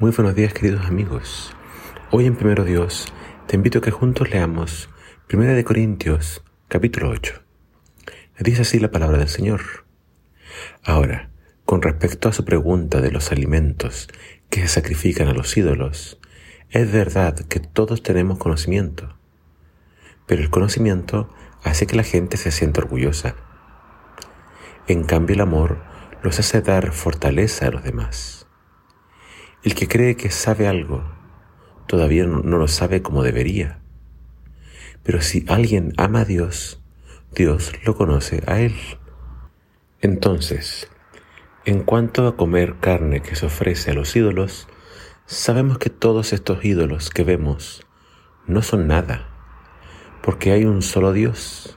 Muy buenos días queridos amigos. Hoy en Primero Dios te invito a que juntos leamos Primera de Corintios capítulo 8. Dice así la palabra del Señor. Ahora, con respecto a su pregunta de los alimentos que se sacrifican a los ídolos, es verdad que todos tenemos conocimiento, pero el conocimiento hace que la gente se sienta orgullosa. En cambio el amor los hace dar fortaleza a los demás. El que cree que sabe algo todavía no, lo sabe como debería. Pero si alguien ama a Dios, Dios lo conoce a Él. Entonces, en cuanto a comer carne que se ofrece a los ídolos, sabemos que todos estos ídolos que vemos no son nada, porque hay un solo Dios.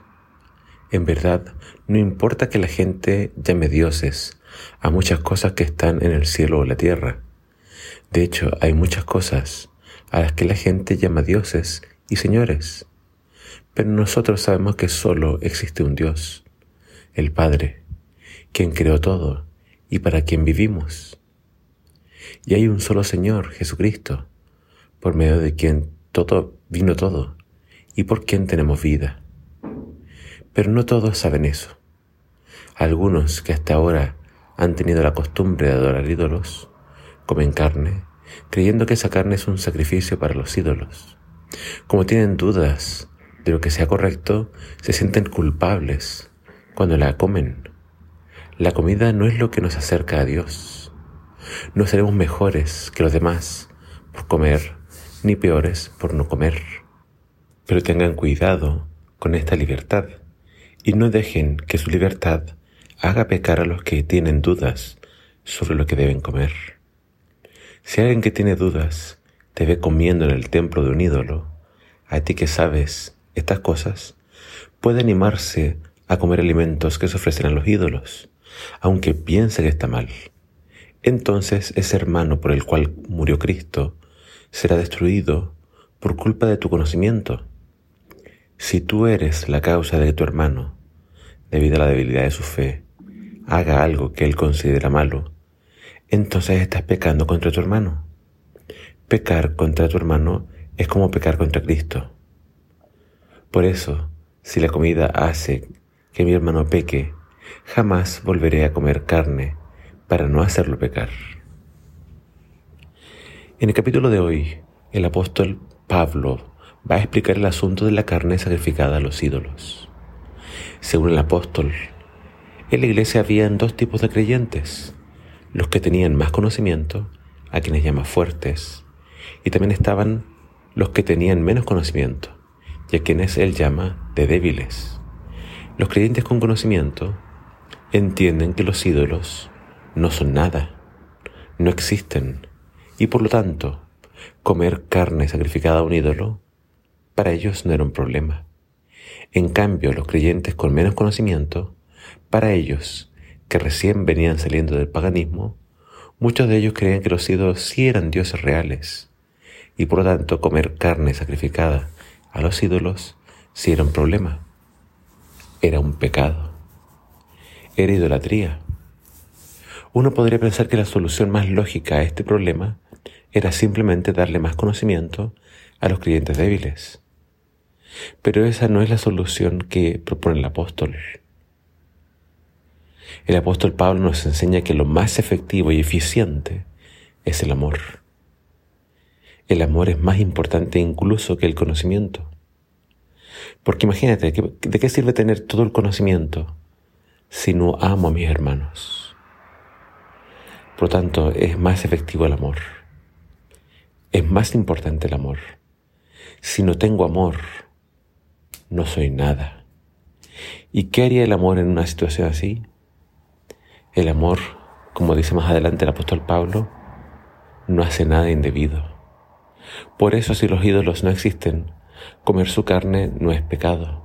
En verdad, no importa que la gente llame dioses a muchas cosas que están en el cielo o la tierra. De hecho, hay muchas cosas a las que la gente llama dioses y señores, pero nosotros sabemos que solo existe un Dios, el Padre, quien creó todo y para quien vivimos. Y hay un solo Señor, Jesucristo, por medio de quien todo vino todo y por quien tenemos vida. Pero no todos saben eso. Algunos que hasta ahora han tenido la costumbre de adorar ídolos, comen carne, creyendo que esa carne es un sacrificio para los ídolos. Como tienen dudas de lo que sea correcto, se sienten culpables cuando la comen. La comida no es lo que nos acerca a Dios. No seremos mejores que los demás por comer, ni peores por no comer. Pero tengan cuidado con esta libertad y no dejen que su libertad haga pecar a los que tienen dudas sobre lo que deben comer. Si alguien que tiene dudas te ve comiendo en el templo de un ídolo, a ti que sabes estas cosas, puede animarse a comer alimentos que se ofrecen a los ídolos, aunque piense que está mal. Entonces ese hermano por el cual murió Cristo será destruido por culpa de tu conocimiento. Si tú eres la causa de que tu hermano, debido a la debilidad de su fe, haga algo que él considera malo, entonces estás pecando contra tu hermano. Pecar contra tu hermano es como pecar contra Cristo. Por eso, si la comida hace que mi hermano peque, jamás volveré a comer carne para no hacerlo pecar. En el capítulo de hoy, el apóstol Pablo va a explicar el asunto de la carne sacrificada a los ídolos. Según el apóstol, en la iglesia habían dos tipos de creyentes los que tenían más conocimiento, a quienes llama fuertes, y también estaban los que tenían menos conocimiento, y a quienes él llama de débiles. Los creyentes con conocimiento entienden que los ídolos no son nada, no existen, y por lo tanto, comer carne sacrificada a un ídolo, para ellos no era un problema. En cambio, los creyentes con menos conocimiento, para ellos que recién venían saliendo del paganismo, muchos de ellos creían que los ídolos sí eran dioses reales, y por lo tanto comer carne sacrificada a los ídolos sí era un problema, era un pecado, era idolatría. Uno podría pensar que la solución más lógica a este problema era simplemente darle más conocimiento a los creyentes débiles. Pero esa no es la solución que propone el apóstol. El apóstol Pablo nos enseña que lo más efectivo y eficiente es el amor. El amor es más importante incluso que el conocimiento. Porque imagínate, ¿de qué sirve tener todo el conocimiento si no amo a mis hermanos? Por lo tanto, es más efectivo el amor. Es más importante el amor. Si no tengo amor, no soy nada. ¿Y qué haría el amor en una situación así? El amor, como dice más adelante el apóstol Pablo, no hace nada indebido. Por eso si los ídolos no existen, comer su carne no es pecado.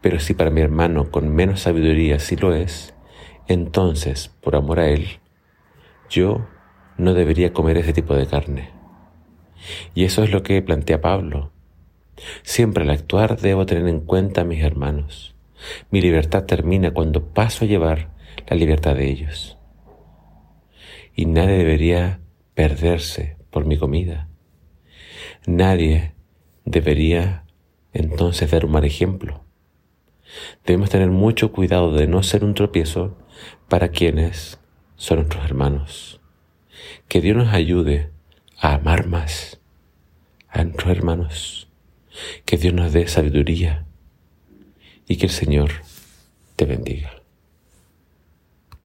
Pero si para mi hermano con menos sabiduría sí lo es, entonces, por amor a él, yo no debería comer ese tipo de carne. Y eso es lo que plantea Pablo. Siempre al actuar debo tener en cuenta a mis hermanos. Mi libertad termina cuando paso a llevar la libertad de ellos. Y nadie debería perderse por mi comida. Nadie debería entonces dar un mal ejemplo. Debemos tener mucho cuidado de no ser un tropiezo para quienes son nuestros hermanos. Que Dios nos ayude a amar más a nuestros hermanos. Que Dios nos dé sabiduría y que el Señor te bendiga.